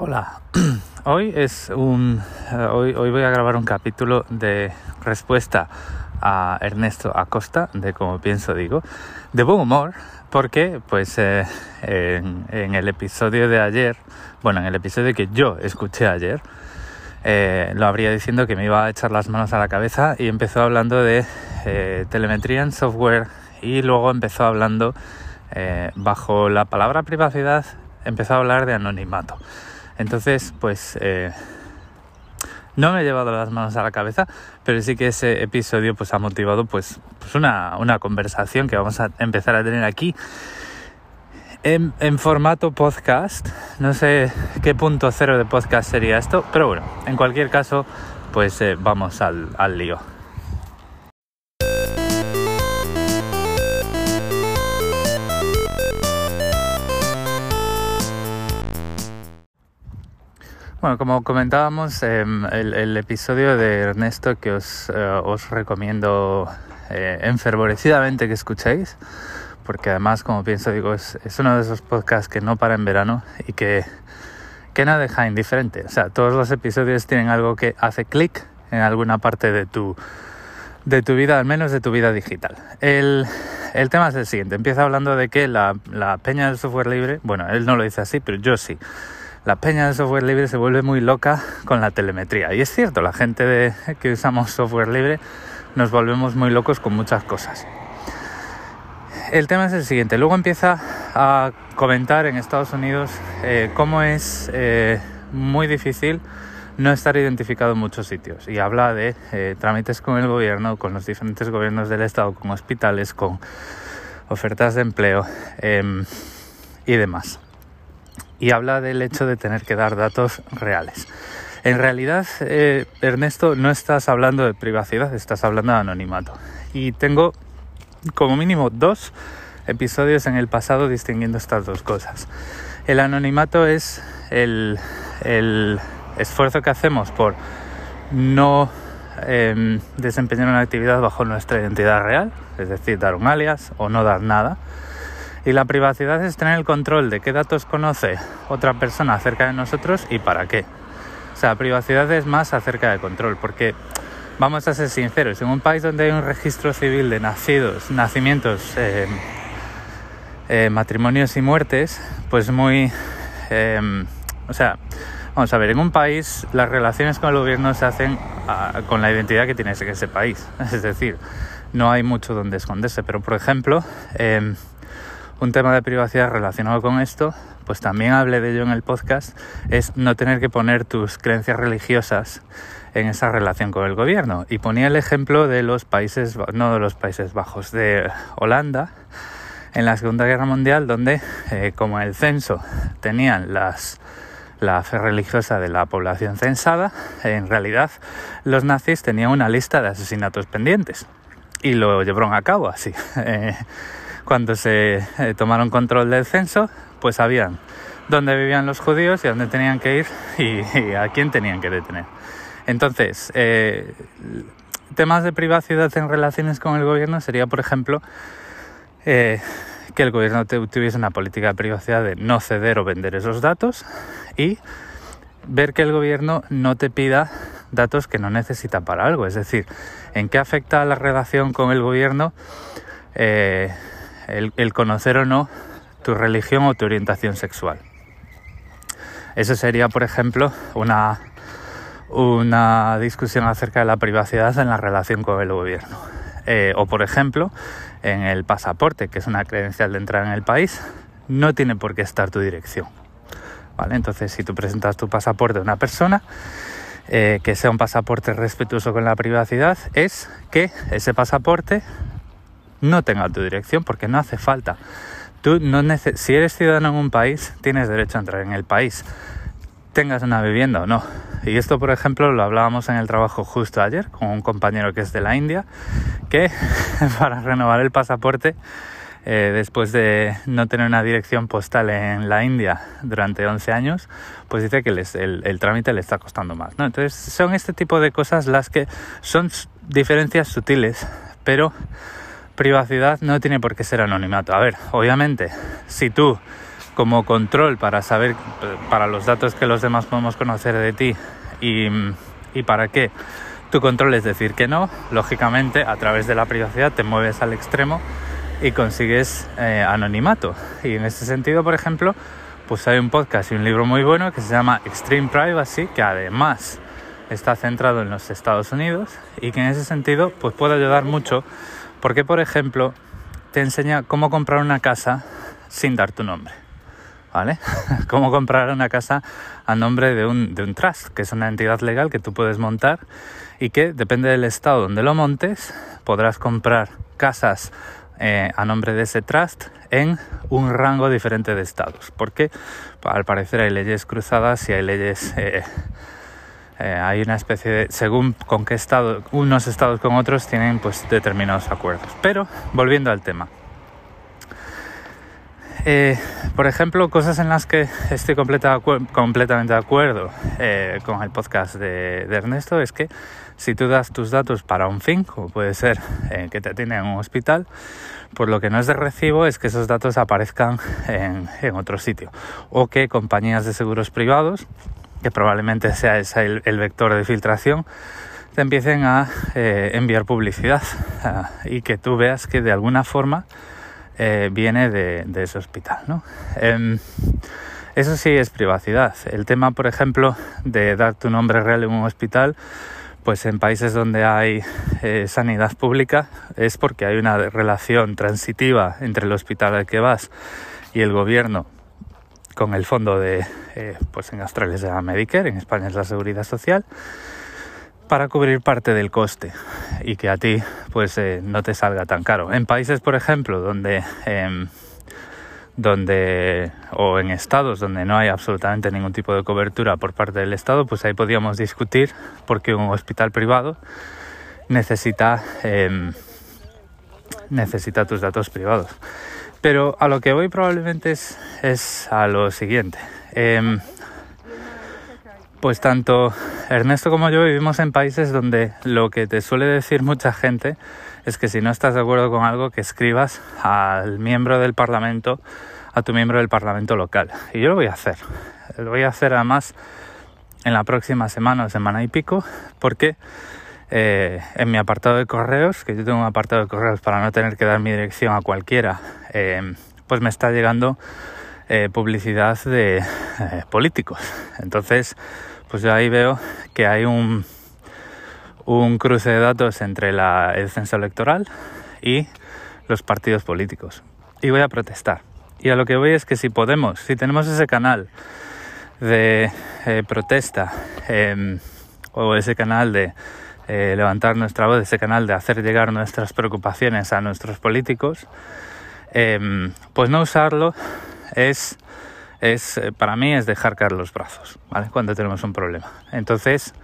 Hola, hoy es un eh, hoy, hoy voy a grabar un capítulo de respuesta a Ernesto Acosta de como pienso digo de buen humor porque pues eh, en, el episodio de ayer bueno en el episodio que yo escuché ayer eh, lo habría diciendo que me iba a echar las manos a la cabeza y empezó hablando de telemetría en software y luego empezó hablando bajo la palabra privacidad empezó a hablar de anonimato entonces pues eh, no me he llevado las manos a la cabeza pero sí que ese episodio pues ha motivado pues, pues una, una conversación que vamos a empezar a tener aquí en, formato podcast. No sé qué punto cero de podcast sería esto, pero bueno, en cualquier caso, pues eh, vamos al, al lío. Bueno, como comentábamos, eh, el, el, episodio de Ernesto que os, eh, os recomiendo eh, enfervorecidamente que escuchéis, porque además, como pienso, digo, es, es, uno de esos podcasts que no para en verano y que, que no deja indiferente. O sea, todos los episodios tienen algo que hace clic en alguna parte de tu, de tu vida, al menos de tu vida digital. El, el tema es el siguiente. Empieza hablando de que la, la peña del software libre, bueno, él no lo dice así, pero yo sí la peña del software libre se vuelve muy loca con la telemetría. Y es cierto, la gente de, que usamos software libre nos volvemos muy locos con muchas cosas. El tema es el siguiente. Luego empieza a comentar en Estados Unidos eh, cómo es eh, muy difícil no estar identificado en muchos sitios. Y habla de eh, trámites con el gobierno, con los diferentes gobiernos del Estado, con hospitales, con ofertas de empleo em, y demás y habla del hecho de tener que dar datos reales. En realidad, eh, Ernesto, no estás hablando de privacidad, estás hablando de anonimato. Y tengo como mínimo dos episodios en el pasado distinguiendo estas dos cosas. El anonimato es el, el esfuerzo que hacemos por no eh, desempeñar una actividad bajo nuestra identidad real, es decir, dar un alias o no dar nada. Y la privacidad es tener el control de qué datos conoce otra persona acerca de nosotros y para qué. O sea, privacidad es más acerca de control, porque vamos a ser sinceros, en un país donde hay un registro civil de nacidos, nacimientos, eh, eh, matrimonios y muertes, pues muy... Eh, o sea, vamos a ver, en un país las relaciones con el gobierno se hacen a, con la identidad que tienes en ese país. Es decir, no hay mucho donde esconderse, pero por ejemplo un tema de privacidad relacionado con esto, pues también hablé de ello en el podcast, es no tener que poner tus creencias religiosas en esa relación con el gobierno. Y ponía el ejemplo de los países, no de los Países Bajos, de Holanda, en la Segunda Guerra Mundial, donde eh, como el censo tenían las, la fe religiosa de la población censada, en realidad los nazis tenían una lista de asesinatos pendientes y lo llevaron a cabo así. Eh, cuando se eh, tomaron control del censo, pues sabían dónde vivían los judíos y a dónde tenían que ir y, y a quién tenían que detener. Entonces, eh, temas de privacidad en relaciones con el gobierno sería, por ejemplo, eh, que el gobierno tuviese una política de privacidad de no ceder o vender esos datos y ver que el gobierno no te pida datos que no necesita para algo. Es decir, en qué afecta la relación con el gobierno eh, el, conocer o no tu religión o tu orientación sexual. Eso sería, por ejemplo, una, una discusión acerca de la privacidad en la relación con el gobierno. Eh, o, por ejemplo, en el pasaporte, que es una credencial de entrar en el país, no tiene por qué estar tu dirección. ¿Vale? Entonces, si tú presentas tu pasaporte a una persona, eh, que sea un pasaporte respetuoso con la privacidad, es que ese pasaporte no tenga tu dirección porque no hace falta. Tú no si eres ciudadano en un país, tienes derecho a entrar en el país, tengas una vivienda o no. Y esto, por ejemplo, lo hablábamos en el trabajo justo ayer con un compañero que es de la India, que para renovar el pasaporte, eh, después de no tener una dirección postal en la India durante 11 años, pues dice que el, trámite le está costando más. Entonces, son este tipo de cosas las que son diferencias sutiles, pero privacidad no tiene por qué ser anonimato. A ver, obviamente, si tú como control para saber, para los datos que los demás podemos conocer de ti y, y para qué tu control es decir que no, lógicamente a través de la privacidad te mueves al extremo y consigues eh, anonimato. Y en este sentido, por ejemplo, pues hay un podcast y un libro muy bueno que se llama Extreme Privacy, que además está centrado en los Estados Unidos y que en ese sentido pues puede ayudar mucho porque, por ejemplo, te enseña cómo comprar una casa sin dar tu nombre. ¿Vale? Cómo comprar una casa a nombre de un, trust, que es una entidad legal que tú puedes montar y que, depende del estado donde lo montes, podrás comprar casas eh, a nombre de ese trust en un rango diferente de estados. Porque al parecer hay leyes cruzadas y hay leyes... Eh, eh, hay una especie de... según con qué estado, unos estados con otros tienen pues determinados acuerdos. Pero, volviendo al tema. por ejemplo, cosas en las que estoy completamente de acuerdo con el podcast de, Ernesto es que si tú das tus datos para un fin, como puede ser que te atienden en un hospital, pues lo que no es de recibo es que esos datos aparezcan en, otro sitio o que compañías de seguros privados, que probablemente sea ese el, vector de filtración, te empiecen a eh, enviar publicidad y que tú veas que de alguna forma eh, viene de, ese hospital. ¿no? Em, eso sí es privacidad. El tema, por ejemplo, de dar tu nombre real en un hospital, pues en países donde hay eh, sanidad pública es porque hay una relación transitiva entre el hospital al que vas y el gobierno con el fondo de, eh, pues en Australia se llama Medicare, en España es la Seguridad Social, para cubrir parte del coste y que a ti pues eh, no te salga tan caro. En países, por ejemplo, donde em, donde o en estados donde no hay absolutamente ningún tipo de cobertura por parte del Estado, pues ahí podríamos discutir porque un hospital privado necesita em, necesita tus datos privados. Pero a lo que voy probablemente es, es a lo siguiente. Em, pues tanto Ernesto como yo vivimos en países donde lo que te suele decir mucha gente es que si no estás de acuerdo con algo que escribas al miembro del Parlamento, a tu miembro del Parlamento local. Y yo lo voy a hacer. Lo voy a hacer además en la próxima semana o semana y pico, porque eh, en mi apartado de correos, que yo tengo un apartado de correos para no tener que dar mi dirección a cualquiera, eh, pues me está llegando eh, publicidad de políticos. Entonces, pues yo ahí veo que hay un un cruce de datos entre el censo electoral y los partidos políticos. Y voy a protestar. Y a lo que voy es que si podemos, si tenemos ese canal de protesta em, o ese canal de eh, levantar nuestra voz, ese canal de hacer llegar nuestras preocupaciones a nuestros políticos, em, pues no usarlo es, es, eh, para mí es dejar caer los brazos, ¿vale? Cuando tenemos un problema. Entonces,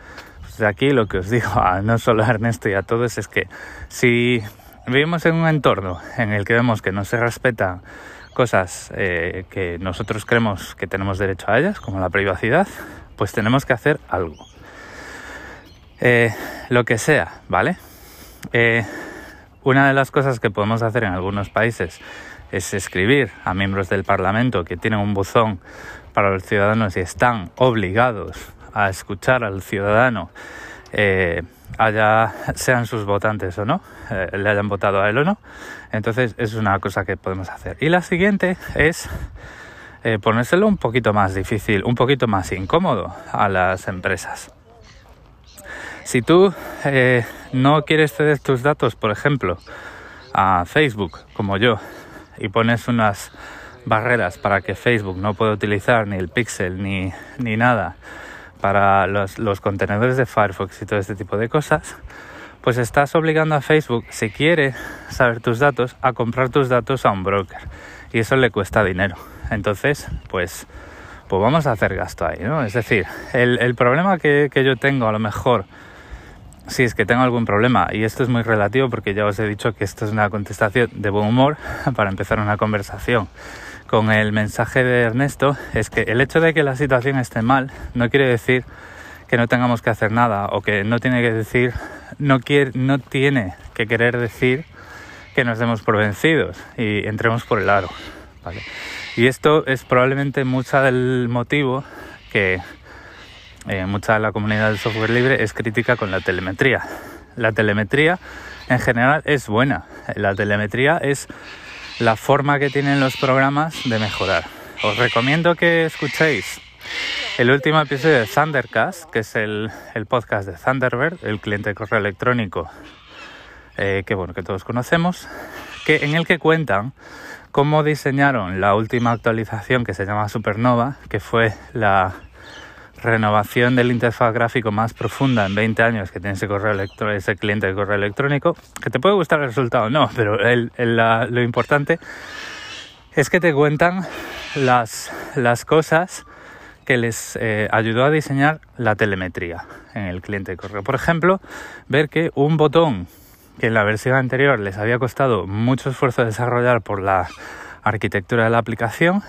de aquí lo que os digo, a no solo a Ernesto y a todos, es que si vivimos en un entorno en el que vemos que no se respetan cosas eh, que nosotros creemos que tenemos derecho a ellas, como la privacidad, pues tenemos que hacer algo. Eh, lo que sea, ¿vale? Eh, una de las cosas que podemos hacer en algunos países es escribir a miembros del Parlamento que tienen un buzón para los ciudadanos y están obligados a escuchar al ciudadano, eh, sean sus votantes o no, eh, le hayan votado a él o no. Entonces es una cosa que podemos hacer. Y la siguiente es eh, ponérselo un poquito más difícil, un poquito más incómodo a las empresas. Si tú no quieres ceder tus datos, por ejemplo, a Facebook, como yo, y pones unas barreras para que Facebook no pueda utilizar ni el pixel ni, ni nada para los, los, contenedores de Firefox y todo este tipo de cosas, pues estás obligando a Facebook, si quiere saber tus datos, a comprar tus datos a un broker. Y eso le cuesta dinero. Entonces, pues, pues vamos a hacer gasto ahí, ¿no? Es decir, el, el problema que, que yo tengo a lo mejor si es que tengo algún problema, y esto es muy relativo porque ya os he dicho que esto es una contestación de buen humor para empezar una conversación con el mensaje de Ernesto es que el hecho de que la situación esté mal no quiere decir que no tengamos que hacer nada o que no tiene que decir, no, quiere, no tiene que querer decir que nos demos por vencidos y entremos por el aro. Y esto es probablemente mucho del motivo que eh, mucha de la comunidad del software libre es crítica con la telemetría. La telemetría en general es buena. La telemetría es la forma que tienen los programas de mejorar. Os recomiendo que escuchéis el último episodio de Thundercast, que es el, podcast de Thunderbird, el cliente de correo electrónico eh, que bueno que todos conocemos, que en el que cuentan cómo diseñaron la última actualización que se llama Supernova, que fue la renovación del interfaz gráfico más profunda en 20 años que tiene ese correo ese cliente de correo electrónico, que te puede gustar el resultado, no, pero lo importante es que te cuentan las, las cosas que les eh, ayudó a diseñar la telemetría en el cliente de correo. Por ejemplo, ver que un botón que en la versión anterior les había costado mucho esfuerzo desarrollar por la arquitectura de la aplicación,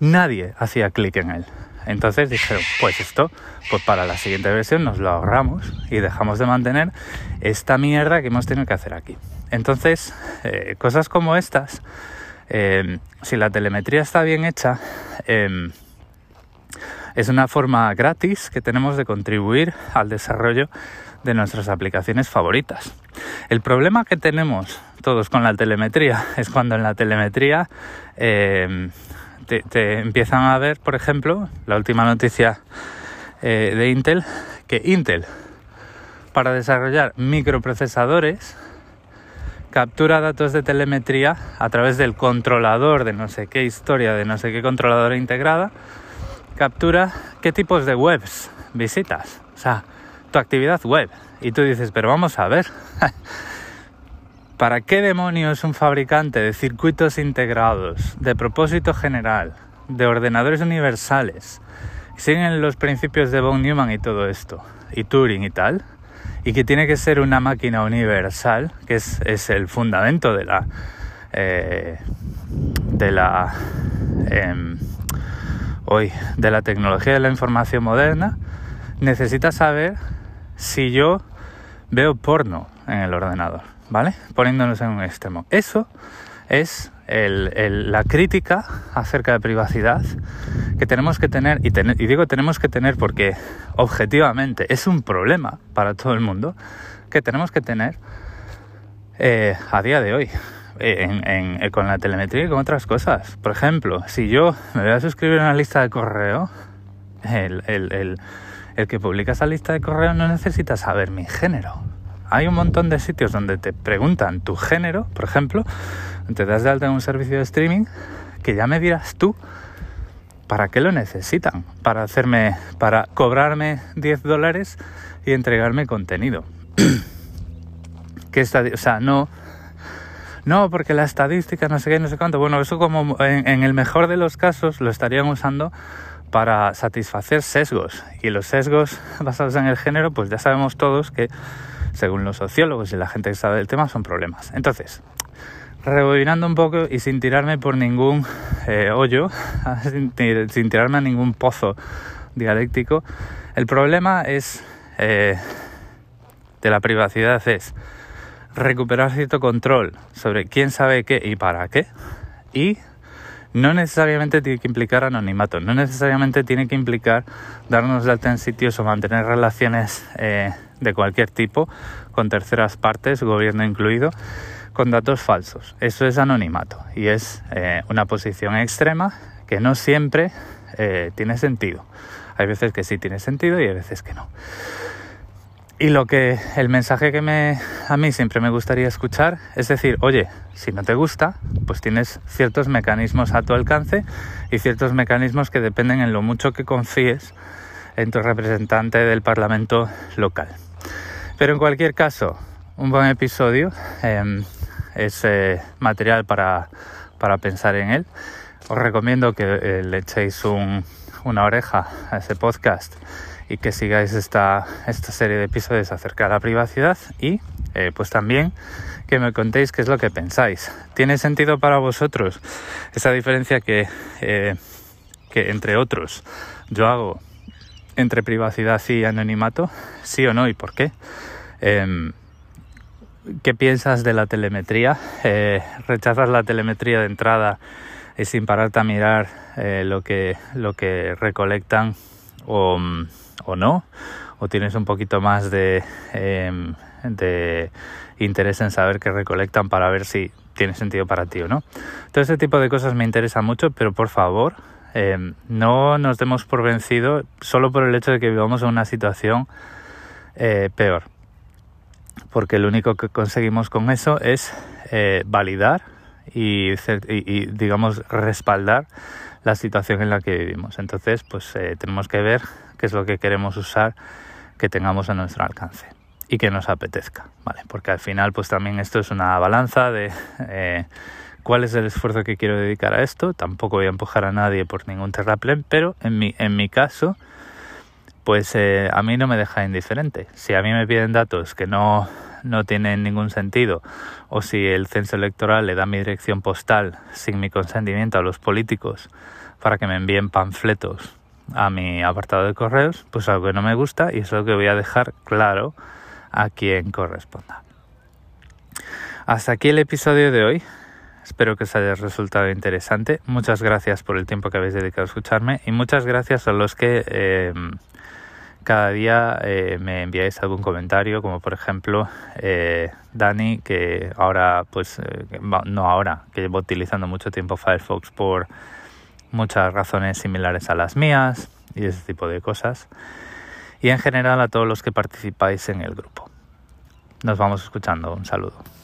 nadie hacía clic en él. Entonces dijeron, pues esto, pues para la siguiente versión nos lo ahorramos y dejamos de mantener esta mierda que hemos tenido que hacer aquí. Entonces, eh, cosas como estas, eh, si la telemetría está bien hecha, em, es una forma gratis que tenemos de contribuir al desarrollo de nuestras aplicaciones favoritas. El problema que tenemos todos con la telemetría es cuando en la telemetría em, te, empiezan a ver, por ejemplo, la última noticia eh, de Intel, que Intel, para desarrollar microprocesadores, captura datos de telemetría a través del controlador de no sé qué historia, de no sé qué controladora integrada, captura qué tipos de webs visitas, o sea, tu actividad web. Y tú dices, pero vamos a ver, ¿Para qué demonios un fabricante de circuitos integrados, de propósito general, de ordenadores universales, siguen los principios de von Neumann y todo esto, y Turing y tal, y que tiene que ser una máquina universal, que es, el fundamento de la eh, de la em, hoy de la tecnología de la información moderna, necesita saber si yo veo porno en el ordenador. ¿Vale? Poniéndonos en un extremo. Eso es la crítica acerca de privacidad que tenemos que tener, y, y, digo tenemos que tener porque objetivamente es un problema para todo el mundo, que tenemos que tener eh, a día de hoy. Eh, con la telemetría y con otras cosas. Por ejemplo, si yo me voy a suscribir a una lista de correo, el, el que publica esa lista de correo no necesita saber mi género hay un montón de sitios donde te preguntan tu género, por ejemplo, te das de alta en un servicio de streaming, que ya me dirás tú para qué lo necesitan, para hacerme, para cobrarme 10 dólares y entregarme contenido. que esta, o sea, no, no, porque la estadística, no sé qué, no sé cuánto. Bueno, eso como en, el mejor de los casos lo estarían usando para satisfacer sesgos. Y los sesgos basados en el género, pues ya sabemos todos que según los sociólogos y la gente que sabe del tema, son problemas. Entonces, rebobinando un poco y sin tirarme por ningún eh, hoyo, sin, tirarme a ningún pozo dialéctico, el problema es eh, de la privacidad es recuperar cierto control sobre quién sabe qué y para qué y no necesariamente tiene que implicar anonimato, no necesariamente tiene que implicar darnos de alta en sitios o mantener relaciones eh, de cualquier tipo con terceras partes, gobierno incluido, con datos falsos. Eso es anonimato y es eh, una posición extrema que no siempre eh, tiene sentido. Hay veces que sí tiene sentido y hay veces que no. Y lo que el mensaje que me a mí siempre me gustaría escuchar es decir, oye, si no te gusta, pues tienes ciertos mecanismos a tu alcance y ciertos mecanismos que dependen en lo mucho que confíes en tu representante del Parlamento local. Pero en cualquier caso, un buen episodio em, es eh, material para, para, pensar en él. Os recomiendo que eh, le echéis una oreja a ese podcast y que sigáis esta, esta serie de episodios acerca de la privacidad y eh, pues también que me contéis qué es lo que pensáis. ¿Tiene sentido para vosotros esa diferencia que, que entre otros yo hago entre privacidad y anonimato? ¿Sí o no y por qué? Em, ¿Qué piensas de la telemetría? Eh, ¿Rechazas la telemetría de entrada y sin pararte a mirar eh, lo, que, lo que recolectan o, o, no, o tienes un poquito más de, em, de interés en saber qué recolectan para ver si tiene sentido para ti o no. Todo ese tipo de cosas me interesa mucho, pero por favor, em, no nos demos por vencido solo por el hecho de que vivamos en una situación eh, peor. Porque lo único que conseguimos con eso es eh, validar y, y, digamos, respaldar la situación en la que vivimos. Entonces, pues eh, tenemos que ver qué es lo que queremos usar que tengamos a nuestro alcance y que nos apetezca, ¿vale? Porque al final, pues también esto es una balanza de cuál es el esfuerzo que quiero dedicar a esto. Tampoco voy a empujar a nadie por ningún terraplén, pero en mi, en mi caso, pues eh, a mí no me deja indiferente. Si a mí me piden datos que no, no tienen ningún sentido, o si el censo electoral le da mi dirección postal sin mi consentimiento a los políticos para que me envíen panfletos a mi apartado de correos, pues algo que no me gusta y es lo que voy a dejar claro a quien corresponda. Hasta aquí el episodio de hoy. Espero que os haya resultado interesante. Muchas gracias por el tiempo que habéis dedicado a escucharme y muchas gracias a los que eh, cada día eh, me enviáis algún comentario, como por ejemplo eh, Dani, que ahora, pues, no ahora, que llevo utilizando mucho tiempo Firefox por muchas razones similares a las mías y ese tipo de cosas y en general a todos los que participáis en el grupo. Nos vamos escuchando. Un saludo.